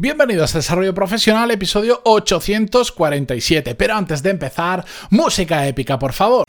Bienvenidos a Desarrollo Profesional, episodio 847. Pero antes de empezar, música épica, por favor.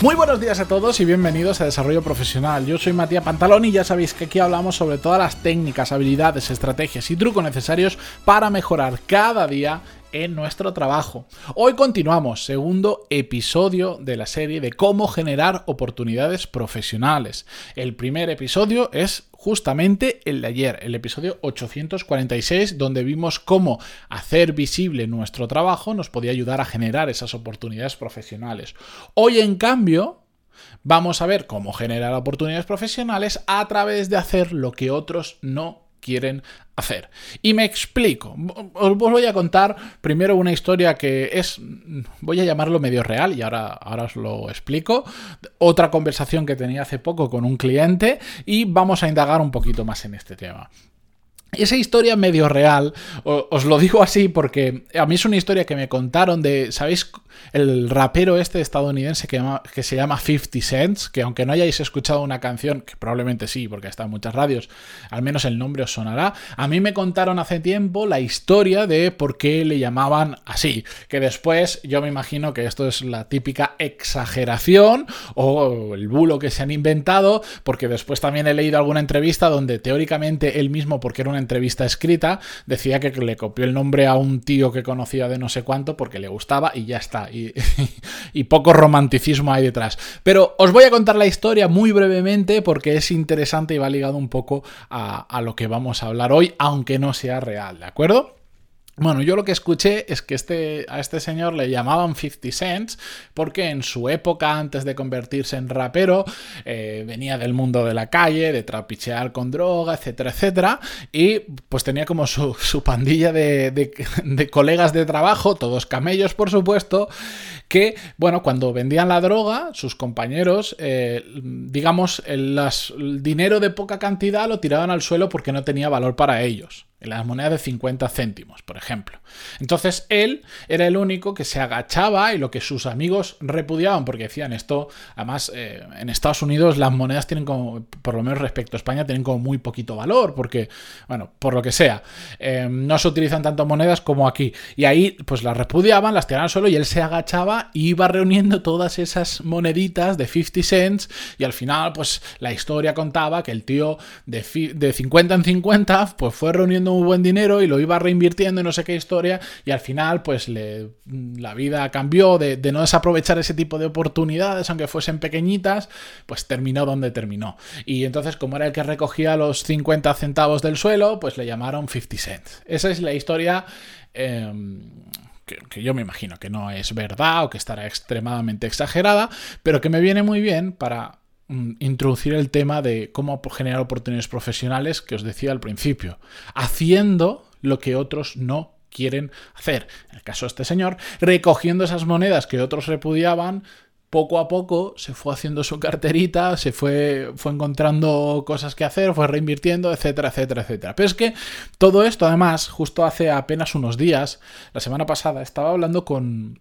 Muy buenos días a todos y bienvenidos a Desarrollo Profesional. Yo soy Matías Pantalón y ya sabéis que aquí hablamos sobre todas las técnicas, habilidades, estrategias y trucos necesarios para mejorar cada día en nuestro trabajo. Hoy continuamos, segundo episodio de la serie de cómo generar oportunidades profesionales. El primer episodio es justamente el de ayer, el episodio 846, donde vimos cómo hacer visible nuestro trabajo nos podía ayudar a generar esas oportunidades profesionales. Hoy, en cambio, vamos a ver cómo generar oportunidades profesionales a través de hacer lo que otros no quieren hacer. Y me explico. Os voy a contar primero una historia que es, voy a llamarlo medio real y ahora, ahora os lo explico. Otra conversación que tenía hace poco con un cliente y vamos a indagar un poquito más en este tema. Esa historia medio real, os lo digo así porque a mí es una historia que me contaron de, ¿sabéis? El rapero este estadounidense que, se llama 50 Cents, que aunque no hayáis escuchado una canción, que probablemente sí, porque está en muchas radios, al menos el nombre os sonará, a mí me contaron hace tiempo la historia de por qué le llamaban así, que después yo me imagino que esto es la típica exageración o el bulo que se han inventado, porque después también he leído alguna entrevista donde teóricamente él mismo, porque era una entrevista escrita, decía que le copió el nombre a un tío que conocía de no sé cuánto porque le gustaba y ya está. Y, poco romanticismo hay detrás. Pero os voy a contar la historia muy brevemente porque es interesante y va ligado un poco a, lo que vamos a hablar hoy, aunque no sea real, ¿de acuerdo? Bueno, yo lo que escuché es que este, a este señor le llamaban 50 Cents porque en su época, antes de convertirse en rapero, eh, venía del mundo de la calle, de trapichear con droga, etcétera, etcétera, y pues tenía como su, pandilla de, colegas de trabajo, todos camellos por supuesto, que, bueno, cuando vendían la droga, sus compañeros, eh, digamos, el dinero de poca cantidad lo tiraban al suelo porque no tenía valor para ellos las monedas de 50 céntimos, por ejemplo. Entonces él era el único que se agachaba y lo que sus amigos repudiaban, porque decían esto, además eh, en Estados Unidos las monedas tienen como, por lo menos respecto a España, tienen como muy poquito valor, porque, bueno, por lo que sea, eh, no se utilizan tantas monedas como aquí. Y ahí pues las repudiaban, las tiraban al suelo y él se agachaba y iba reuniendo todas esas moneditas de 50 cents y al final pues la historia contaba que el tío de, de 50 en 50 pues fue reuniendo buen dinero y lo iba reinvirtiendo en no sé qué historia y al final pues la vida cambió de, no desaprovechar ese tipo de oportunidades aunque fuesen pequeñitas pues terminó donde terminó. Y entonces como era el que recogía los 50 centavos del suelo pues le llamaron 50 cents. Esa es la historia em, que, yo me imagino que no es verdad o que estará extremadamente exagerada, pero que me viene muy bien para introducir el tema de cómo generar oportunidades profesionales que os decía al principio, haciendo lo que otros no quieren hacer. En el caso de este señor, recogiendo esas monedas que otros repudiaban, poco a poco se fue haciendo su carterita, se fue, fue encontrando cosas que hacer, fue reinvirtiendo, etcétera, etcétera, etcétera. Pero es que todo esto, además, justo hace apenas unos días, la semana pasada, estaba hablando con,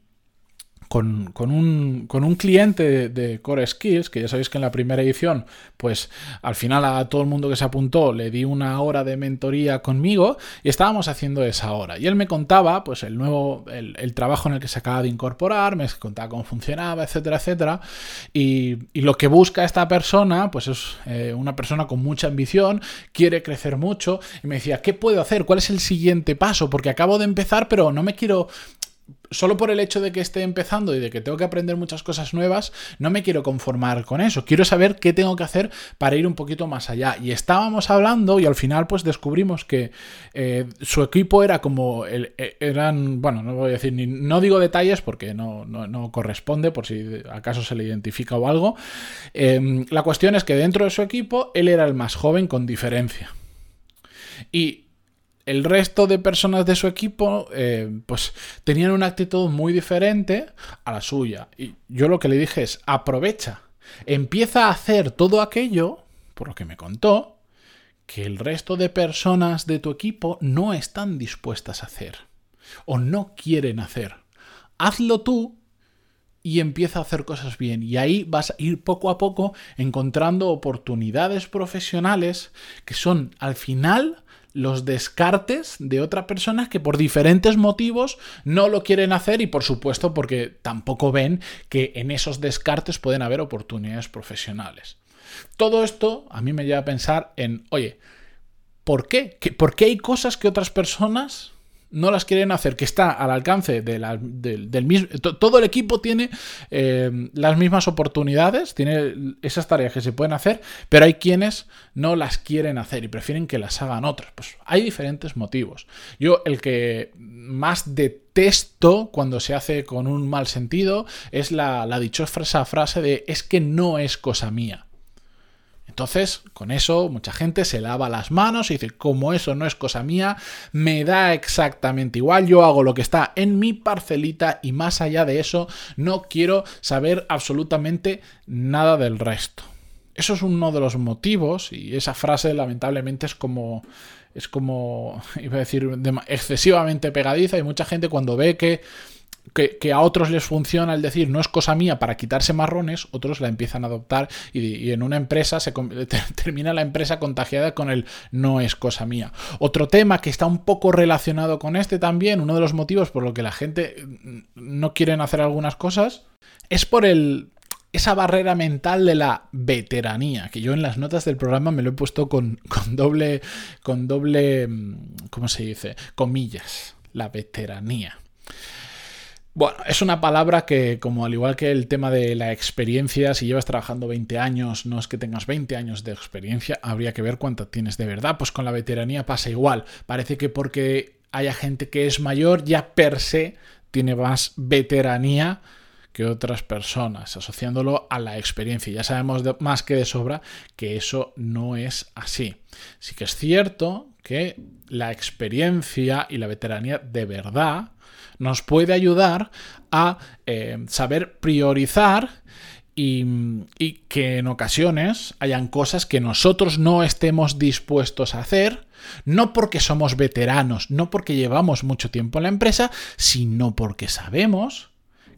con, un, con un, cliente de, Core Skills, que ya sabéis que en la primera edición, pues al final a todo el mundo que se apuntó le di una hora de mentoría conmigo y estábamos haciendo esa hora. Y él me contaba, pues el nuevo, el, trabajo en el que se acaba de incorporar, me contaba cómo funcionaba, etcétera, etcétera. Y, lo que busca esta persona, pues es eh, una persona con mucha ambición, quiere crecer mucho y me decía, ¿qué puedo hacer? ¿Cuál es el siguiente paso? Porque acabo de empezar, pero no me quiero solo por el hecho de que esté empezando y de que tengo que aprender muchas cosas nuevas, no me quiero conformar con eso. Quiero saber qué tengo que hacer para ir un poquito más allá. Y estábamos hablando y al final pues descubrimos que eh, su equipo era como, el, eh, eran, bueno, no voy a decir, ni, no digo detalles porque no, no, corresponde por si acaso se le identifica o algo. Em, la cuestión es que dentro de su equipo él era el más joven con diferencia. Y el resto de personas de su equipo eh, pues tenían una actitud muy diferente a la suya. Y yo lo que le dije es, aprovecha, empieza a hacer todo aquello, por lo que me contó, que el resto de personas de tu equipo no están dispuestas a hacer. o no quieren hacer. Hazlo tú y empieza a hacer cosas bien. Y ahí vas a ir poco a poco encontrando oportunidades profesionales que son al final los descartes de otras personas que por diferentes motivos no lo quieren hacer y por supuesto porque tampoco ven que en esos descartes pueden haber oportunidades profesionales. Todo esto a mí me lleva a pensar en, oye, ¿por qué? ¿Por qué hay cosas que otras personas no las quieren hacer, que está al alcance de del mismo... Todo el equipo tiene eh, las mismas oportunidades, tiene esas tareas que se pueden hacer, pero hay quienes no las quieren hacer y prefieren que las hagan otras. Pues hay diferentes motivos. Yo el que más detesto cuando se hace con un mal sentido es la, la dichosa frase de es que no es cosa mía. Entonces, con eso, mucha gente se lava las manos y dice, como eso no es cosa mía, me da exactamente igual, yo hago lo que está en mi parcelita y más allá de eso, no quiero saber absolutamente nada del resto. Eso es uno de los motivos y esa frase lamentablemente es como es como iba a decir excesivamente pegadiza y mucha gente cuando ve que que, a otros les funciona el decir no es cosa mía para quitarse marrones, otros la empiezan a adoptar y, en una empresa se termina la empresa contagiada con el no es cosa mía. Otro tema que está un poco relacionado con este también, uno de los motivos por lo que la gente mm, no quieren hacer algunas cosas, es por el, esa barrera mental de la veteranía, que yo en las notas del programa me lo he puesto con, con doble, con doble, mm, ¿cómo se dice? Comillas, la veteranía. Bueno, es una palabra que, como al igual que el tema de la experiencia, si llevas trabajando 20 años, no es que tengas 20 años de experiencia, habría que ver cuánto tienes de verdad. Pues con la veteranía pasa igual. Parece que porque haya gente que es mayor, ya per se tiene más veteranía que otras personas, asociándolo a la experiencia. Ya sabemos más que de sobra que eso no es así. Sí que es cierto que la experiencia y la veteranía de verdad nos puede ayudar a eh, saber priorizar y, y, que en ocasiones hayan cosas que nosotros no estemos dispuestos a hacer, no porque somos veteranos, no porque llevamos mucho tiempo en la empresa, sino porque sabemos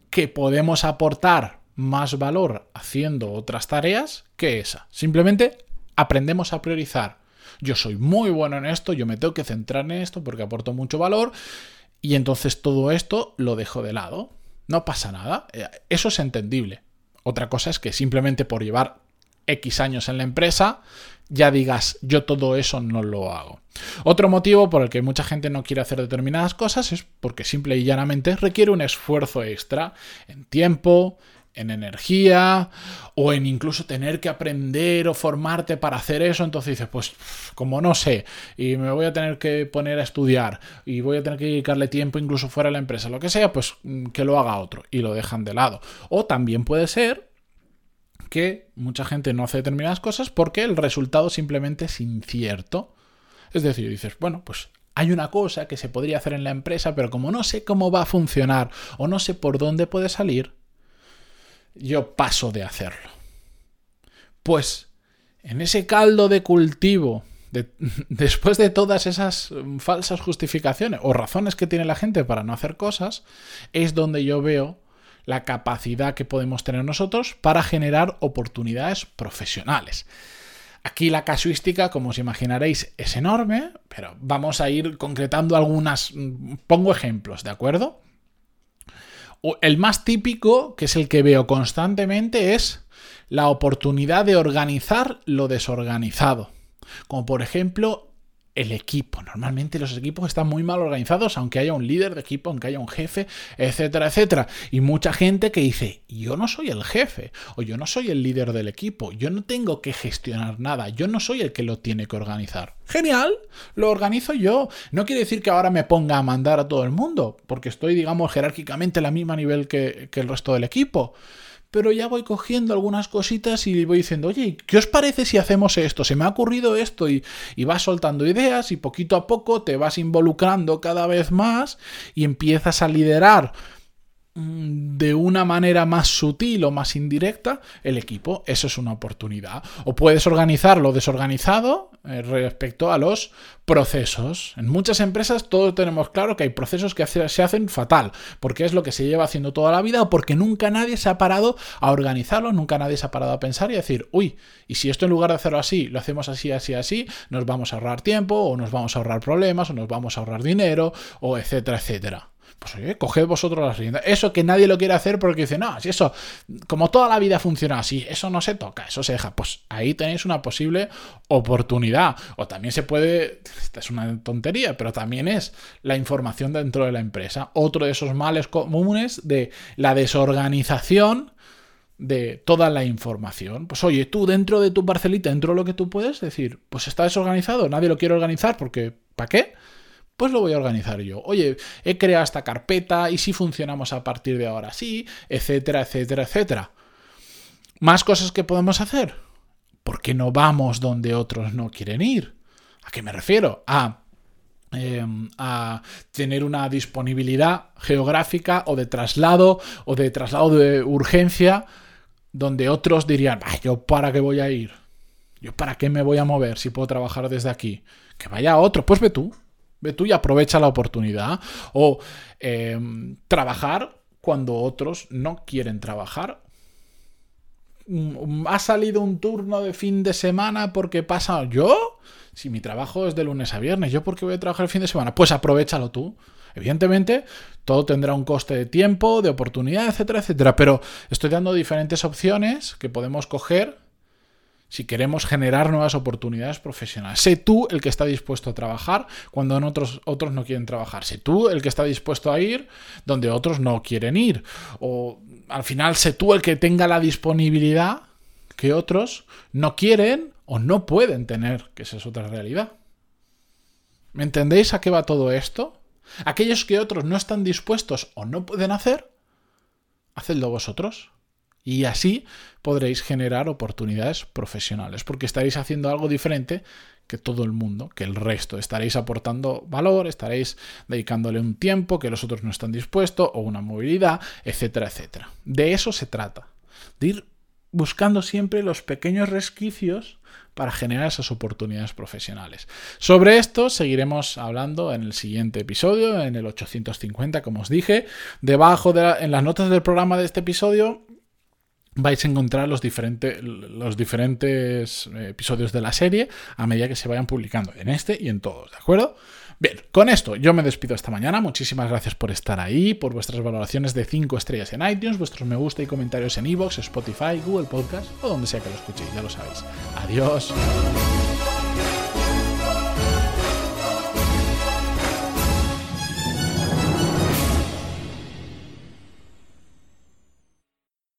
que podemos aportar más valor haciendo otras tareas que esa. Simplemente aprendemos a priorizar. Yo soy muy bueno en esto, yo me tengo que centrar en esto porque aporto mucho valor y entonces todo esto lo dejo de lado. No pasa nada. Eh, eso es entendible. Otra cosa es que simplemente por llevar X años en la empresa, ya digas, yo todo eso no lo hago. Otro motivo por el que mucha gente no quiere hacer determinadas cosas es porque simple y llanamente requiere un esfuerzo extra en tiempo, en energía o en incluso tener que aprender o formarte para hacer eso, entonces dices, pues como no sé, y me voy a tener que poner a estudiar y voy a tener que dedicarle tiempo incluso fuera de la empresa, lo que sea, pues mm, que lo haga otro y lo dejan de lado. O también puede ser que mucha gente no hace determinadas cosas porque el resultado simplemente es incierto. Es decir, dices, bueno, pues hay una cosa que se podría hacer en la empresa, pero como no sé cómo va a funcionar o no sé por dónde puede salir, yo paso de hacerlo. Pues en ese caldo de cultivo, después de todas esas mm, falsas justificaciones o razones que tiene la gente para no hacer cosas, es donde yo veo la capacidad que podemos tener nosotros para generar oportunidades profesionales. Aquí la casuística, como os imaginaréis, es enorme, pero vamos a ir concretando algunas, mm, pongo ejemplos, ¿de acuerdo? El más típico, que es el que veo constantemente, es la oportunidad de organizar lo desorganizado. Como por ejemplo el equipo. Normalmente los equipos están muy mal organizados, aunque haya un líder de equipo, aunque haya un jefe, etcétera, etcétera. Y mucha gente que dice, yo no soy el jefe, o yo no soy el líder del equipo, yo no tengo que gestionar nada, yo no soy el que lo tiene que organizar. Genial, lo organizo yo. No quiere decir que ahora me ponga a mandar a todo el mundo, porque estoy, digamos, jerárquicamente a la misma nivel que, que el resto del equipo pero ya voy cogiendo algunas cositas y voy diciendo, oye, ¿qué os parece si hacemos esto? Se me ha ocurrido esto y, y vas soltando ideas y poquito a poco te vas involucrando cada vez más y empiezas a liderar mm, de una manera más sutil o más indirecta el equipo. Eso es una oportunidad. O puedes organizarlo desorganizado eh, respecto a los procesos. En muchas empresas todos tenemos claro que hay procesos que se hacen fatal, porque es lo que se lleva haciendo toda la vida o porque nunca nadie se ha parado a organizarlo, nunca nadie se ha parado a pensar y decir, uy, y si esto en lugar de hacerlo así, lo hacemos así, así, así, nos vamos a ahorrar tiempo o nos vamos a ahorrar problemas o nos vamos a ahorrar dinero o etcétera, etcétera. Pues oye, coged vosotros las riendas. Eso que nadie lo quiere hacer porque dice, no, si eso, como toda la vida funciona así, eso no se toca, eso se deja. Pues ahí tenéis una posible oportunidad. O también se puede, esta es una tontería, pero también es la información dentro de la empresa. Otro de esos males comunes de la desorganización de toda la información. Pues oye, tú dentro de tu parcelita, dentro de lo que tú puedes decir, pues está desorganizado, nadie lo quiere organizar porque ¿para qué? Pues lo voy a organizar yo. Oye, he creado esta carpeta y si funcionamos a partir de ahora sí, etcétera, etcétera, etcétera. Más cosas que podemos hacer. ¿Por qué no vamos donde otros no quieren ir? ¿A qué me refiero? A em, a tener una disponibilidad geográfica o de traslado o de traslado de urgencia donde otros dirían, yo para qué voy a ir, yo para qué me voy a mover si puedo trabajar desde aquí, que vaya otro, pues ve tú, Tú y aprovecha la oportunidad. O em, trabajar cuando otros no quieren trabajar. Mm, ¿Ha salido un turno de fin de semana porque pasa yo? Si mi trabajo es de lunes a viernes, ¿yo por qué voy a trabajar el fin de semana? Pues aprovechalo tú. Evidentemente, todo tendrá un coste de tiempo, de oportunidad, etcétera, etcétera. Pero estoy dando diferentes opciones que podemos coger si queremos generar nuevas oportunidades profesionales. Sé tú el que está dispuesto a trabajar cuando otros, otros no quieren trabajar. Sé tú el que está dispuesto a ir donde otros no quieren ir. O al final sé tú el que tenga la disponibilidad que otros no quieren o no pueden tener, que esa es otra realidad. ¿Me entendéis a qué va todo esto? Aquellos que otros no están dispuestos o no pueden hacer, hacedlo vosotros. Y así podréis generar oportunidades profesionales, porque estaréis haciendo algo diferente que todo el mundo, que el resto. Estaréis aportando valor, estaréis dedicándole un tiempo que los otros no están dispuestos, o una movilidad, etcétera, etcétera. De eso se trata, de ir buscando siempre los pequeños resquicios para generar esas oportunidades profesionales. Sobre esto seguiremos hablando en el siguiente episodio, en el 850, como os dije. Debajo de en las notas del programa de este episodio vais a encontrar los, diferentes los diferentes eh, episodios de la serie a medida que se vayan publicando en este y en todos, ¿de acuerdo? Bien, con esto yo me despido esta mañana. Muchísimas gracias por estar ahí, por vuestras valoraciones de 5 estrellas en iTunes, vuestros me gusta y comentarios en iVoox, Spotify, Google Podcast o donde sea que lo escuchéis, ya lo sabéis. Adiós.